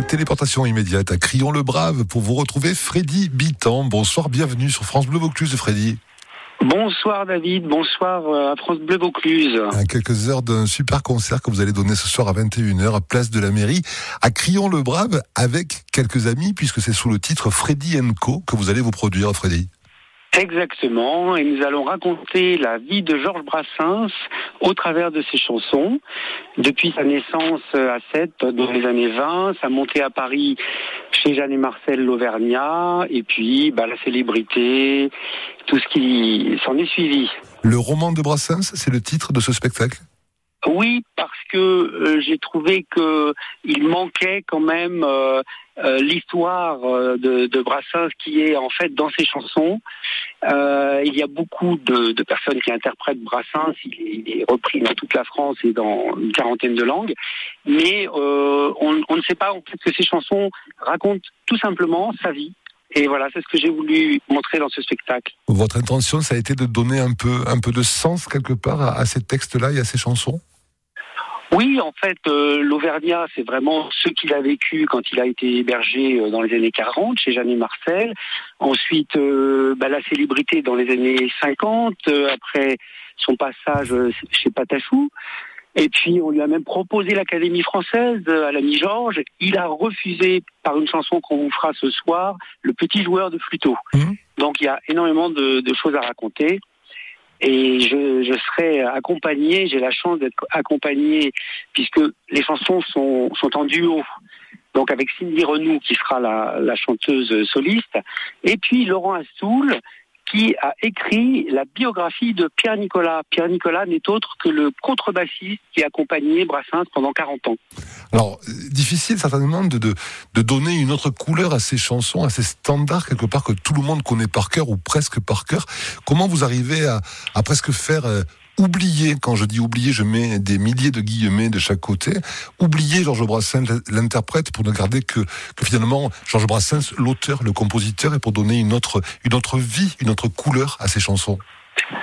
Téléportation immédiate à Crillon-le-Brave pour vous retrouver Freddy Bitan. Bonsoir, bienvenue sur France Bleu Vaucluse, Freddy. Bonsoir David, bonsoir euh, à France Bleu Vaucluse. À quelques heures d'un super concert que vous allez donner ce soir à 21h à Place de la Mairie à Crillon-le-Brave avec quelques amis puisque c'est sous le titre Freddy Co que vous allez vous produire Freddy. Exactement, et nous allons raconter la vie de Georges Brassens au travers de ses chansons, depuis sa naissance à 7 dans les années 20, sa montée à Paris chez Jeanne et Marcel l'Auvergnat, et puis bah, la célébrité, tout ce qui s'en est suivi. Le roman de Brassens, c'est le titre de ce spectacle? Oui, parce que euh, j'ai trouvé que il manquait quand même euh, euh, l'histoire de, Brassens qui est en fait dans ses chansons. il y a beaucoup de, personnes qui interprètent Brassens. Il est, repris dans toute la France et dans une quarantaine de langues, mais on, on, ne sait pas en fait que ces chansons racontent tout simplement sa vie. Et voilà, c'est ce que j'ai voulu montrer dans ce spectacle. Votre intention, ça a été de donner un peu, un peu de sens quelque part à, à ces textes-là et à ces chansons? Oui, en fait, euh, l'Auvergnat, c'est vraiment ce qu'il a vécu quand il a été hébergé euh, dans les années 40 chez Jeanne Marcel. Ensuite, euh, bah, la célébrité dans les années 50, après son passage chez Patachou. Et puis, on lui a même proposé l'Académie française à l'ami Georges. Il a refusé, par une chanson qu'on vous fera ce soir, Le petit joueur de flûteau. Mmh. Donc, il y a énormément de, de choses à raconter et je, serai accompagné, j'ai la chance d'être accompagné puisque les chansons sont, sont en duo. Donc avec Cindy Renou qui sera la, la chanteuse soliste et puis Laurent Astoul qui a écrit la biographie de Pierre Nicolas. Pierre Nicolas n'est autre que le contrebassiste qui a accompagné Brassens pendant 40 ans. Alors, difficile certainement de, de, donner une autre couleur à ces chansons, à ces standards quelque part que tout le monde connaît par cœur ou presque par cœur. Comment vous arrivez à, à presque faire euh, oublier, quand je dis oublier, je mets des milliers de guillemets de chaque côté, oublier Georges Brassens, l'interprète, pour ne garder que, que finalement Georges Brassens, l'auteur, le compositeur, et pour donner une autre, une autre vie, une autre couleur à ses chansons.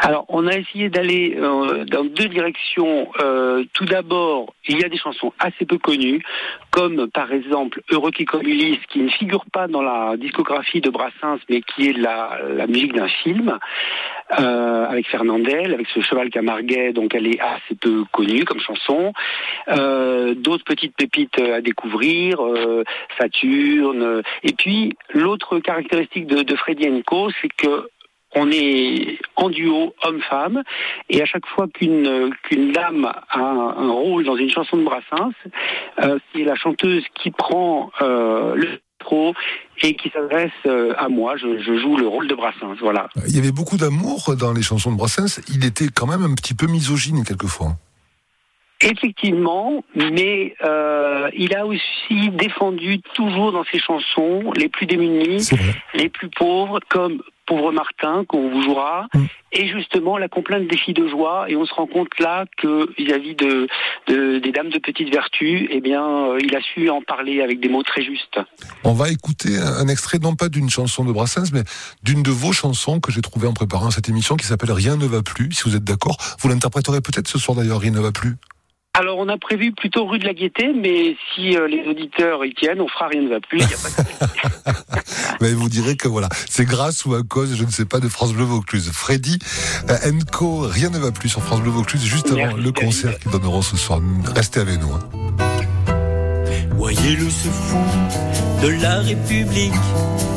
Alors, on a essayé d'aller euh, dans deux directions. Euh, tout d'abord, il y a des chansons assez peu connues, comme par exemple Heureux qui comme Ulysse, qui ne figure pas dans la discographie de Brassens, mais qui est la, musique d'un film, euh, avec Fernandel, avec ce cheval camarguais, donc elle est assez peu connue comme chanson. D'autres petites pépites à découvrir, Saturne. Et puis, l'autre caractéristique de, de Freddy c'est que on est en duo homme-femme et à chaque fois qu'une qu'une dame a un, rôle dans une chanson de Brassens, euh, c'est la chanteuse qui prend euh, le pro et qui s'adresse euh, à moi. Je, je, joue le rôle de Brassens. Voilà. Il y avait beaucoup d'amour dans les chansons de Brassens. Il était quand même un petit peu misogyne quelquefois. Effectivement, mais euh, il a aussi défendu toujours dans ses chansons les plus démunis, les plus pauvres, comme Pauvre Martin qu'on vous jouera, mm. et justement la complainte des filles de joie. Et on se rend compte là que vis-à-vis de, de, des dames de petite vertu, eh bien, euh, il a su en parler avec des mots très justes. On va écouter un extrait non pas d'une chanson de Brassens, mais d'une de vos chansons que j'ai trouvée en préparant cette émission qui s'appelle Rien ne va plus. Si vous êtes d'accord, vous l'interpréterez peut-être ce soir d'ailleurs. Rien ne va plus. Alors on a prévu plutôt rue de la Gaîté, mais si euh, les auditeurs y tiennent, on fera rien ne va plus. mais vous direz que voilà, c'est grâce ou à cause, je ne sais pas, de France Bleu Vaucluse. Freddy, euh, Enco, rien ne va plus sur France Bleu Vaucluse, juste avant le concert qu'ils donneront ce soir. Restez avec nous. Hein. Voyez-le se fout de la République,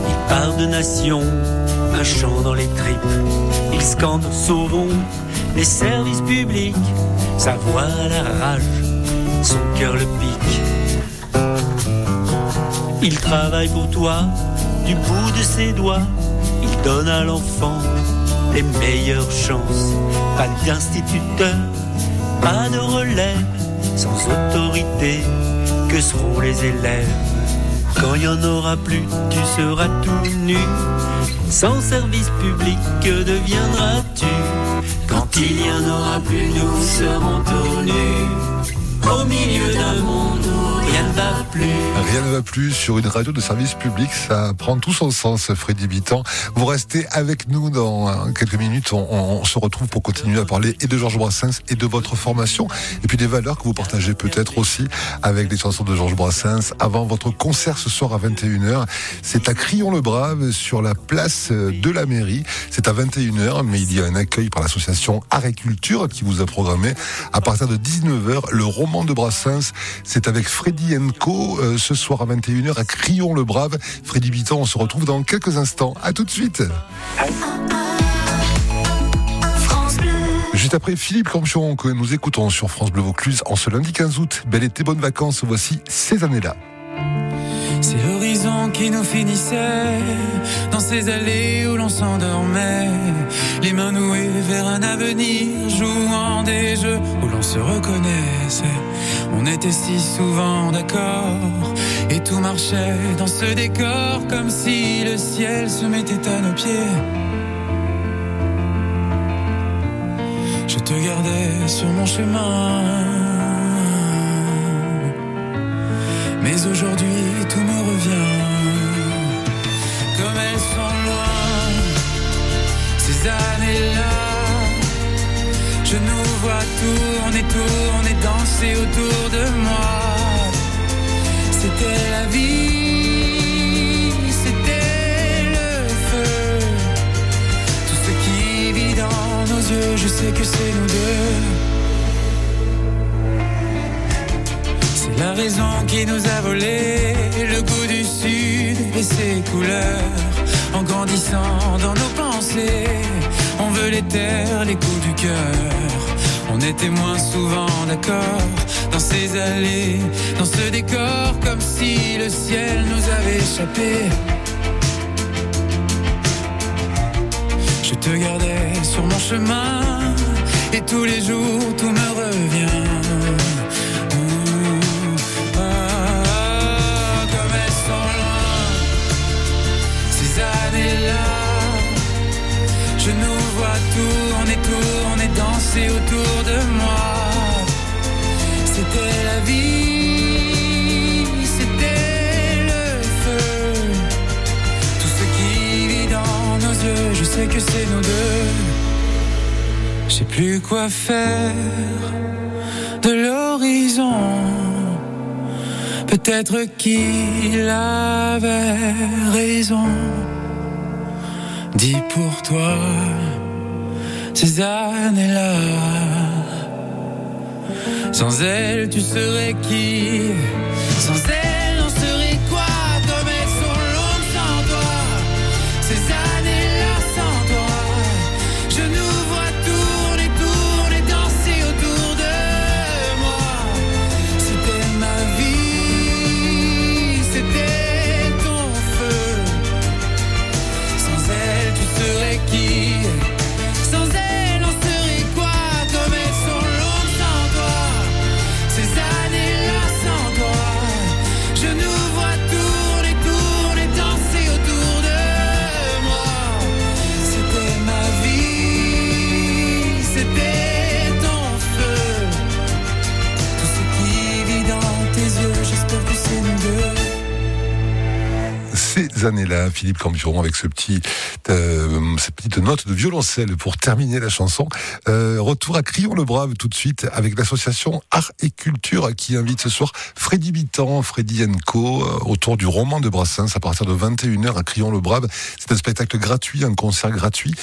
il part de nation, un chant dans les tripes, il scande sauvons les services publics, sa voix la rage, son cœur le pique. Il travaille pour toi du bout de ses doigts, il donne à l'enfant les meilleures chances. Pas d'instituteur, pas de relève, sans autorité, que seront les élèves Quand il y en aura plus, tu seras tout nu. Sans service public, que deviendras-tu? Quand il y en aura plus, nous serons tournus au milieu d'un monde rien ne va plus. Sur une radio de service public. Ça prend tout son sens, Freddy Bitan. Vous restez avec nous dans quelques minutes. On, se retrouve pour continuer à parler et de Georges Brassens et de votre formation. Et puis des valeurs que vous partagez peut-être aussi avec les chansons de Georges Brassens. Avant votre concert ce soir à 21h, c'est à Crillon-le-Brave sur la place de la mairie. C'est à 21h, mais il y a un accueil par l'association Culture qui vous a programmé à partir de 19h le roman de Brassens. C'est avec Freddy Enco euh, ce soir à 21h à Crillon-le-Brave. Freddy Bitan, on se retrouve dans quelques instants. À tout de suite. Juste après Philippe Campion que nous écoutons sur France Bleu Vaucluse en ce lundi 15 août. Belle été, bonnes vacances. Voici ces années-là. C'est l'horizon qui nous finissait dans ces allées où l'on s'endormait, les mains nouées vers un avenir, jouant des jeux où l'on se reconnaissait. On était si souvent d'accord et tout marchait dans ce décor comme si le ciel se mettait à nos pieds. Je te gardais sur mon chemin Mais aujourd'hui tout me revient. Comme elles sont loin, ces années-là. Je nous vois tourner, tourner, danser autour de moi. C'était la vie, c'était le feu. Tout ce qui vit dans nos yeux, je sais que c'est nous deux. La raison qui nous a volé le goût du sud et ses couleurs. En grandissant dans nos pensées, on veut les terres, les coups du cœur. On était moins souvent d'accord dans ces allées, dans ce décor, comme si le ciel nous avait échappé. Je te gardais sur mon chemin et tous les jours tout me revient. Vois tourner, tourner, danser autour de moi. C'était la vie, c'était le feu. Tout ce qui vit dans nos yeux, je sais que c'est nous deux. Je sais plus quoi faire de l'horizon. Peut-être qu'il avait raison. Dis pour toi ces années-là. Sans elle, tu serais qui? Sans elle. Années-là, Philippe Campion, avec ce petit, euh, cette petite note de violoncelle pour terminer la chanson. Euh, retour à Crillon-le-Brave tout de suite avec l'association Art et Culture qui invite ce soir Freddy Bitan, Freddy Enco euh, autour du roman de Brassens à partir de 21h à Crillon-le-Brave. C'est un spectacle gratuit, un concert gratuit.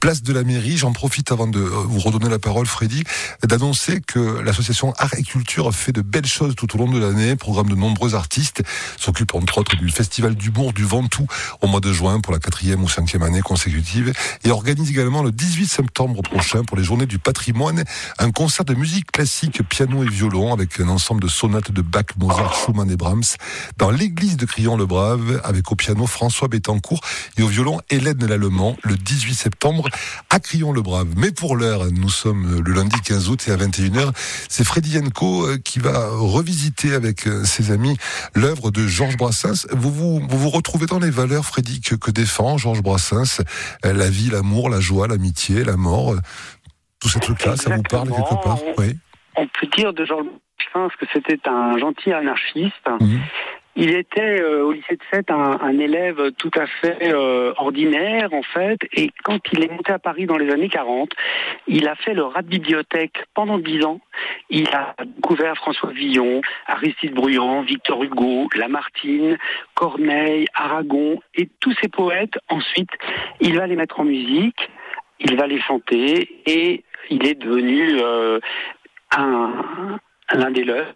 Place de la mairie. J'en profite avant de vous redonner la parole, Freddy, d'annoncer que l'association Art et Culture fait de belles choses tout au long de l'année, programme de nombreux artistes, s'occupe entre autres du Festival d'humour du Ventoux au mois de juin pour la quatrième ou cinquième année consécutive et organise également le 18 septembre prochain pour les journées du patrimoine un concert de musique classique piano et violon avec un ensemble de sonates de Bach, Mozart, Schumann et Brahms dans l'église de Crillon-le-Brave avec au piano François Bettencourt et au violon Hélène Lallemand le 18 septembre à Crillon-le-Brave. Mais pour l'heure, nous sommes le lundi 15 août et à 21h, c'est Freddy Yenko euh, qui va revisiter avec euh, ses amis l'œuvre de Georges Brassens. Vous vous, vous, vous retrouvez dans les valeurs, Freddy, que, que défend Georges Brassens? Euh, La vie, l'amour, la joie, l'amitié, la mort. Tous ces trucs-là, ça vous parle quelque part Oui. On peut dire de Brassens que c'était un gentil anarchiste. Mhm. Il était euh, au lycée de Sète un, un, élève tout à fait euh, ordinaire en fait, et quand il est monté à Paris dans les années 40, il a fait le rat de bibliothèque pendant dix ans. Il a découvert François Villon, Aristide Bruand, Victor Hugo, Lamartine, Corneille, Aragon et tous ces poètes. Ensuite, il va les mettre en musique, il va les chanter et il est devenu euh, un, l'un des leurs.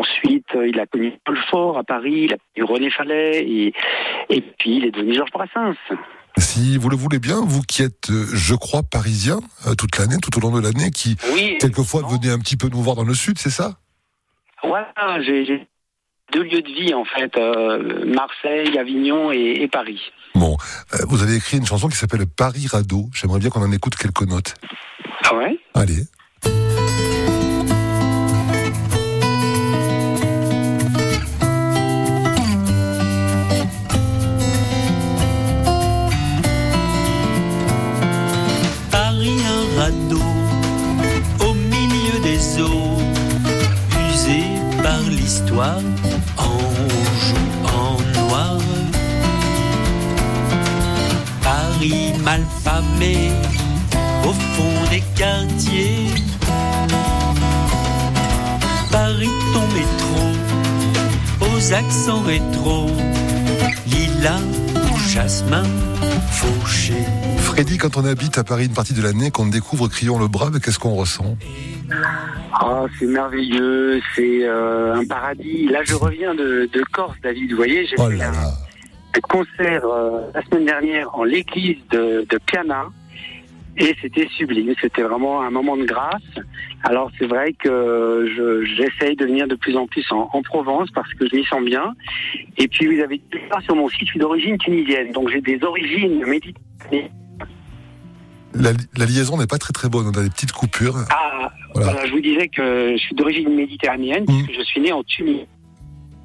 Ensuite, il a connu Paul Fort à Paris, il a connu René Fallet, et, et puis il est devenu Georges Brassens. Si vous le voulez bien, vous qui êtes, euh, je crois, parisien euh, toute l'année, tout au long de l'année, qui Oui, quelquefois venez un petit peu nous voir dans le sud, c'est ça? Voilà, j'ai j'ai deux lieux de vie en fait, euh, Marseille, Avignon et, et Paris. Bon, euh, vous avez écrit une chanson qui s'appelle Paris Radeau. J'aimerais bien qu'on en écoute quelques notes. Ah ouais? Allez. Accents rétro, lilas ou jasmin fauché. Freddy, quand on habite à Paris une partie de l'année, qu'on découvre Crillon le Brave, qu'est-ce qu'on ressent? Ah, c'est merveilleux, c'est euh, un paradis. Là, je reviens de, de Corse, David. Vous voyez, j'ai Oh fait un concert euh, la semaine dernière en l'église de, de Piana. Et c'était sublime, c'était vraiment un moment de grâce. Alors c'est vrai que je- j'essaye de venir de plus en plus en, en Provence parce que je m'y sens bien. Et puis vous avez dit ça sur mon site, je suis d'origine tunisienne, donc j'ai des origines méditerranéennes. la, la liaison n'est pas très très bonne, on a des petites coupures. Ah, Voilà. voilà, je vous disais que je suis d'origine méditerranéenne Mm. puisque je suis né en Tunisie.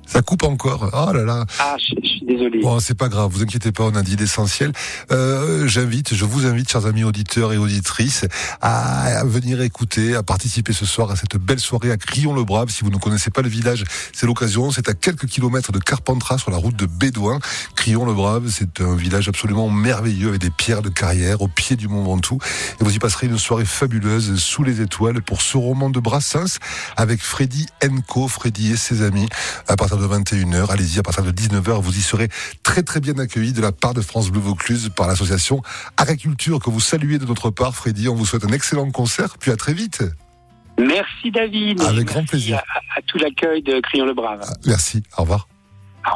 Ça coupe encore. Oh là là. Ah, je, je suis désolé. Bon, c'est pas grave, vous inquiétez pas, on a dit l'essentiel. Euh, J'invite, je vous invite, chers amis auditeurs et auditrices, à venir écouter, à participer ce soir à cette belle soirée à Crillon-le-Brave. Si vous ne connaissez pas le village, c'est l'occasion. C'est à quelques kilomètres de Carpentras sur la route de Bédouin. Crillon-le-Brave, c'est un village absolument merveilleux avec des pierres de carrière au pied du Mont Ventoux. Et vous y passerez une soirée fabuleuse sous les étoiles pour ce roman de Brassens avec Freddy Enco, Freddy et ses amis à partir de 21h. Allez-y, à partir de 19h, vous y serez très très bien accueillis de la part de France Bleu Vaucluse par l'association Agriculture que vous saluez de notre part, Freddy. On vous souhaite un excellent concert, puis à très vite. Merci David. Avec Merci grand plaisir. À, à tout l'accueil de Crayon le Brave. Merci, au revoir.